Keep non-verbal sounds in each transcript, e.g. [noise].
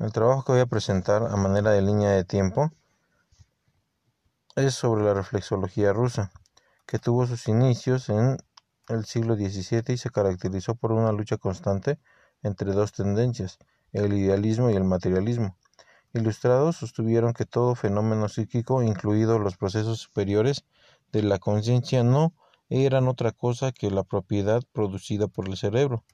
El trabajo que voy a presentar a manera de línea de tiempo es sobre la reflexología rusa, que tuvo sus inicios en el siglo XVII y se caracterizó por una lucha constante entre dos tendencias, el idealismo y el materialismo. Ilustrados sostuvieron que todo fenómeno psíquico, incluidos los procesos superiores de la conciencia, no eran otra cosa que la propiedad producida por el cerebro.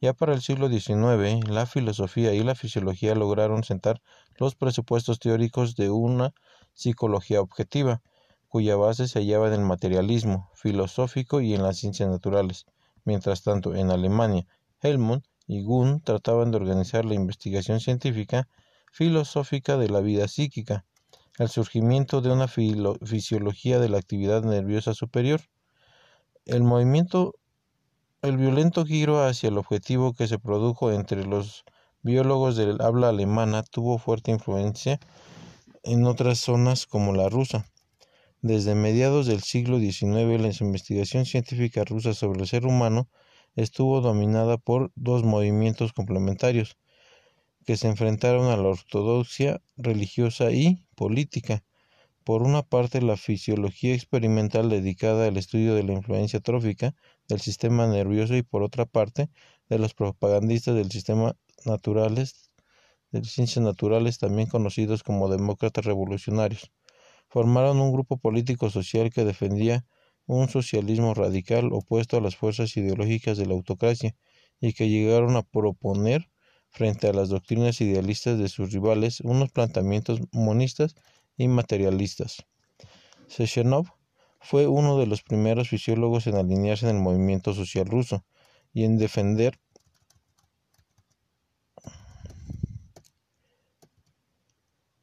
Ya para el siglo XIX, la filosofía y la fisiología lograron sentar los presupuestos teóricos de una psicología objetiva, cuya base se hallaba en el materialismo filosófico y en las ciencias naturales. Mientras tanto, en Alemania, Helmut y Gunn trataban de organizar la investigación científica filosófica de la vida psíquica, el surgimiento de una fisiología de la actividad nerviosa superior. El movimiento el violento giro hacia el objetivo que se produjo entre los biólogos del habla alemana tuvo fuerte influencia en otras zonas como la rusa. Desde mediados del siglo XIX, la investigación científica rusa sobre el ser humano estuvo dominada por dos movimientos complementarios que se enfrentaron a la ortodoxia religiosa y política. Por una parte, la fisiología experimental dedicada al estudio de la influencia trófica del sistema nervioso y por otra parte, de los propagandistas del sistema naturales, de ciencias naturales, también conocidos como demócratas revolucionarios. Formaron un grupo político social que defendía un socialismo radical opuesto a las fuerzas ideológicas de la autocracia y que llegaron a proponer frente a las doctrinas idealistas de sus rivales unos planteamientos monistas y materialistas. Sechenov fue uno de los primeros fisiólogos en alinearse en el movimiento social ruso y en defender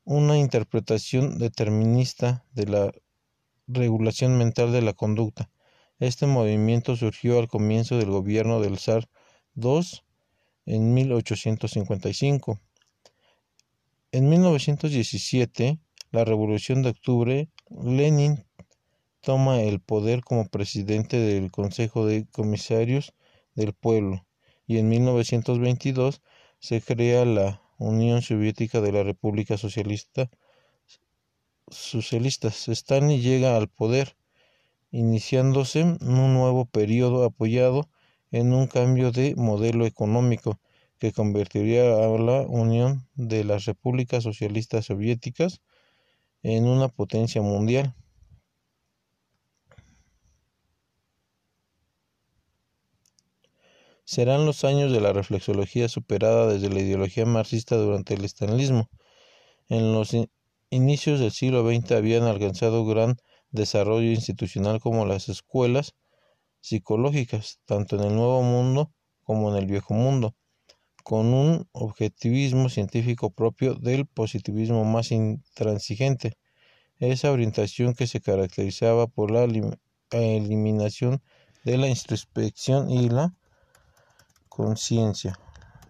una interpretación determinista de la regulación mental de la conducta. Este movimiento surgió al comienzo del gobierno del zar II en 1855. En 1917, la Revolución de Octubre, Lenin toma el poder como presidente del Consejo de Comisarios del Pueblo y en 1922 se crea la Unión Soviética de la República Socialista Socialistas. Stalin llega al poder, iniciándose un nuevo periodo apoyado en un cambio de modelo económico que convertiría a la Unión de las Repúblicas Socialistas Soviéticas en una potencia mundial. Serán los años de la reflexología superada desde la ideología marxista durante el estalinismo. En los inicios del siglo XX habían alcanzado gran desarrollo institucional como las escuelas psicológicas, tanto en el Nuevo Mundo como en el Viejo Mundo con un objetivismo científico propio del positivismo más intransigente. Esa orientación que se caracterizaba por la eliminación de la introspección y la conciencia.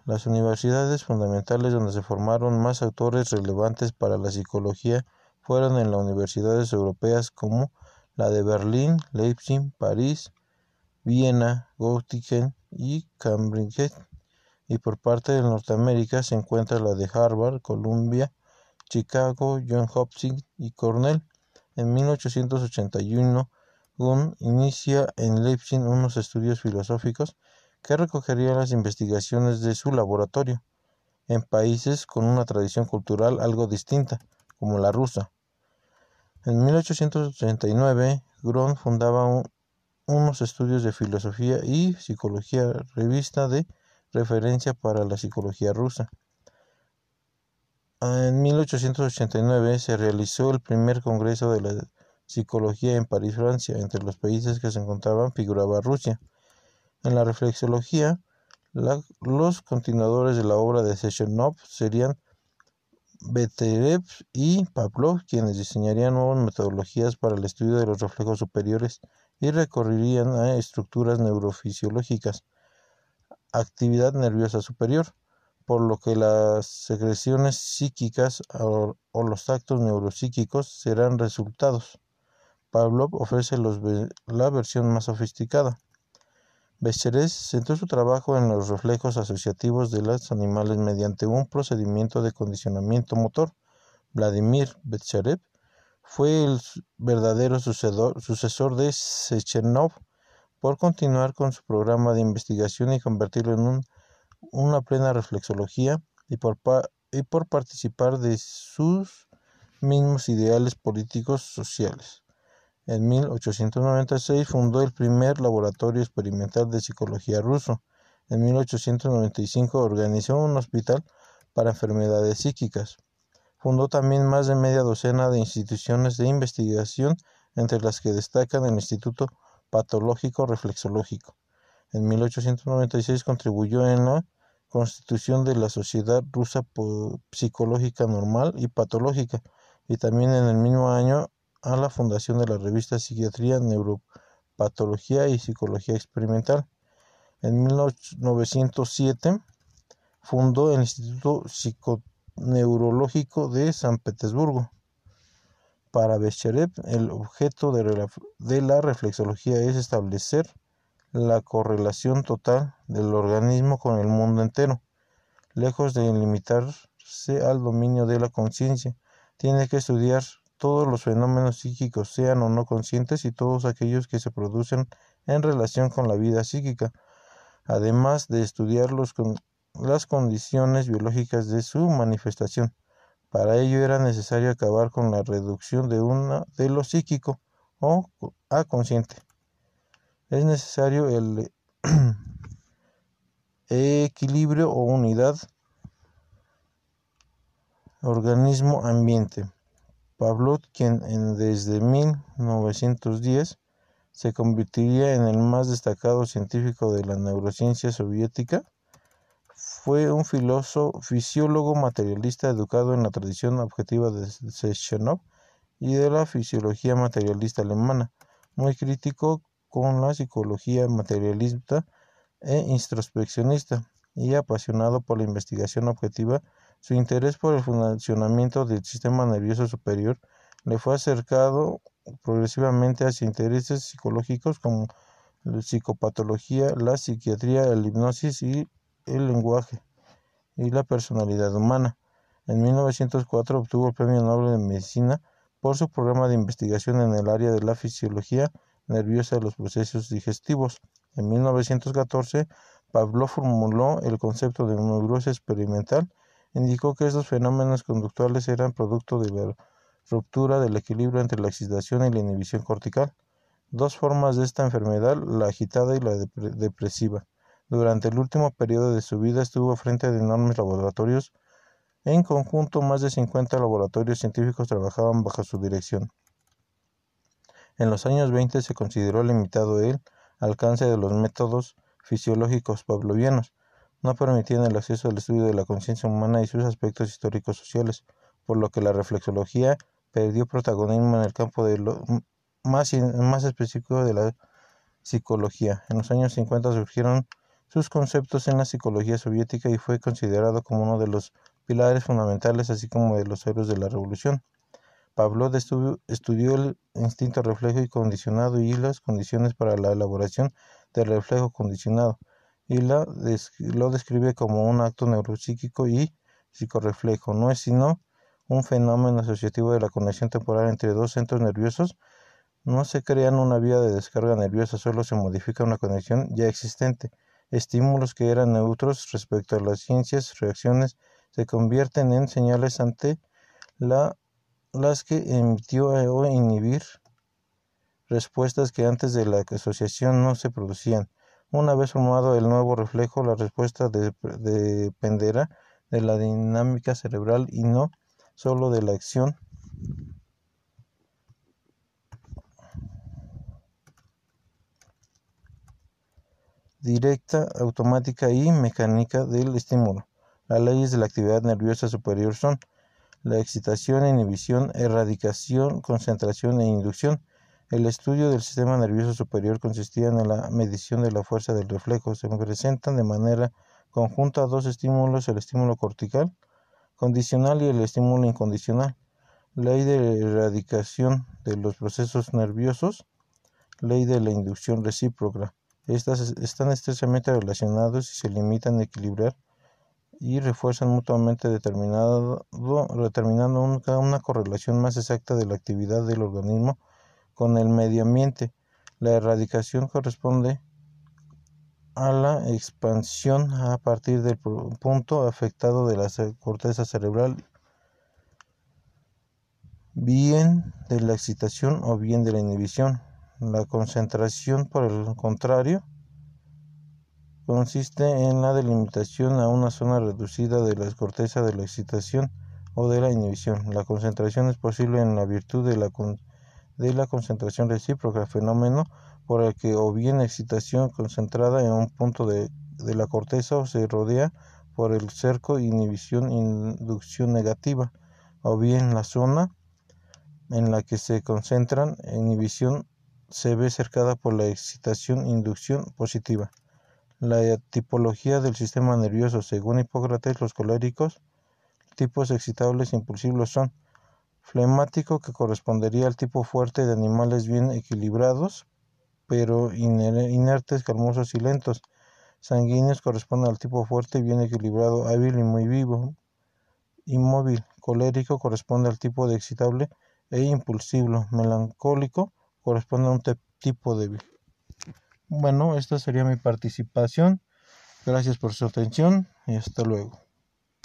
Las universidades fundamentales donde se formaron más autores relevantes para la psicología fueron en las universidades europeas como la de Berlín, Leipzig, París, Viena, Göttingen y Cambridge y por parte de Norteamérica se encuentra la de Harvard, Columbia, Chicago, Johns Hopkins y Cornell. En 1881, Gunn inicia en Leipzig unos estudios filosóficos que recogerían las investigaciones de su laboratorio en países con una tradición cultural algo distinta, como la rusa. En 1889, Grun fundaba unos estudios de filosofía y psicología, revista de referencia para la psicología rusa. En 1889 se realizó el primer Congreso de la Psicología en París, Francia. Entre los países que se encontraban figuraba Rusia. En la reflexología, los continuadores de la obra de Sechenov serían Beterev y Pavlov, quienes diseñarían nuevas metodologías para el estudio de los reflejos superiores y recorrerían a estructuras neurofisiológicas actividad nerviosa superior, por lo que las secreciones psíquicas o, los actos neuropsíquicos serán resultados. Pavlov ofrece la versión más sofisticada. Becheres centró su trabajo en los reflejos asociativos de los animales mediante un procedimiento de condicionamiento motor. Vladimir Becherev fue el verdadero sucesor de Sechenov por continuar con su programa de investigación y convertirlo en una plena reflexología y por, y por participar de sus mismos ideales políticos sociales. En 1896 fundó el primer laboratorio experimental de psicología ruso. En 1895 organizó un hospital para enfermedades psíquicas. Fundó también más de media docena de instituciones de investigación, entre las que destacan el Instituto Patológico Reflexológico. En 1896 contribuyó en la constitución de la Sociedad Rusa Psicológica Normal y Patológica, y también en el mismo año a la fundación de la revista Psiquiatría, Neuropatología y Psicología Experimental. En 1907 fundó el Instituto Psiconeurológico de San Petersburgo. Para Becherev, el objeto de la reflexología es establecer la correlación total del organismo con el mundo entero. Lejos de limitarse al dominio de la conciencia, tiene que estudiar todos los fenómenos psíquicos, sean o no conscientes, y todos aquellos que se producen en relación con la vida psíquica, además de estudiar con, las condiciones biológicas de su manifestación. Para ello era necesario acabar con la reducción de, una, de lo psíquico o a consciente. Es necesario el [clears throat] equilibrio o unidad organismo-ambiente. Pavlov, quien desde 1910 se convertiría en el más destacado científico de la neurociencia soviética, fue un filósofo, fisiólogo materialista educado en la tradición objetiva de Sechenov y de la fisiología materialista alemana, muy crítico con la psicología materialista e introspeccionista y apasionado por la investigación objetiva su interés por el funcionamiento del sistema nervioso superior le fue acercado progresivamente hacia intereses psicológicos como la psicopatología, la psiquiatría, la hipnosis y el lenguaje y la personalidad humana. En 1904 obtuvo el Premio Nobel de Medicina por su programa de investigación en el área de la fisiología nerviosa de los procesos digestivos. En 1914, Pablo formuló el concepto de neurosis experimental indicó que estos fenómenos conductuales eran producto de la ruptura del equilibrio entre la excitación y la inhibición cortical, dos formas de esta enfermedad, la agitada y la depresiva. Durante el último periodo de su vida estuvo frente a enormes laboratorios. En conjunto, más de 50 laboratorios científicos trabajaban bajo su dirección. En los años 20 se consideró limitado el alcance de los métodos fisiológicos pavlovianos, no permitían el acceso al estudio de la conciencia humana y sus aspectos históricos sociales, por lo que la reflexología perdió protagonismo en el campo más, más específico de la psicología. En los años 50 surgieron sus conceptos en la psicología soviética y fue considerado como uno de los pilares fundamentales, así como de los héroes de la revolución. Pablo estudió el instinto reflejo y condicionado y las condiciones para la elaboración del reflejo condicionado y lo describe como un acto neuropsíquico y psicorreflejo. No es sino un fenómeno asociativo de la conexión temporal entre dos centros nerviosos. No se crea una vía de descarga nerviosa, solo se modifica una conexión ya existente. Estímulos que eran neutros respecto a las ciencias, reacciones, se convierten en señales ante la, las que emitió o inhibir respuestas que antes de la asociación no se producían. Una vez formado el nuevo reflejo, la respuesta dependerá de la dinámica cerebral y no solo de la acción directa, automática y mecánica del estímulo. Las leyes de la actividad nerviosa superior son la excitación, inhibición, erradicación, concentración e inducción. El estudio del sistema nervioso superior consistía en la medición de la fuerza del reflejo. Se presentan de manera conjunta dos estímulos, el estímulo cortical condicional y el estímulo incondicional. Ley de erradicación de los procesos nerviosos. Ley de la inducción recíproca. Estas están estrechamente relacionados y se limitan a equilibrar y refuerzan mutuamente determinado, determinando una correlación más exacta de la actividad del organismo con el medio ambiente. La erradicación corresponde a la expansión a partir del punto afectado de la corteza cerebral, bien de la excitación o bien de la inhibición. La concentración, por el contrario, consiste en la delimitación a una zona reducida de la corteza de la excitación o de la inhibición. La concentración es posible en la virtud de la, de la concentración recíproca, fenómeno por el que o bien excitación concentrada en un punto de, de la corteza o se rodea por el cerco inhibición inducción negativa, o bien la zona en la que se concentran inhibición se ve cercada por la excitación-inducción positiva. La tipología del sistema nervioso, según Hipócrates, los coléricos, tipos excitables e impulsivos son flemático, que correspondería al tipo fuerte de animales bien equilibrados, pero inertes, calmosos y lentos. Sanguíneos corresponde al tipo fuerte, bien equilibrado, hábil y muy vivo. Inmóvil, colérico corresponde al tipo de excitable e impulsivo. Melancólico corresponde a un tipo débil. Bueno, esta sería mi participación. Gracias por su atención y hasta luego.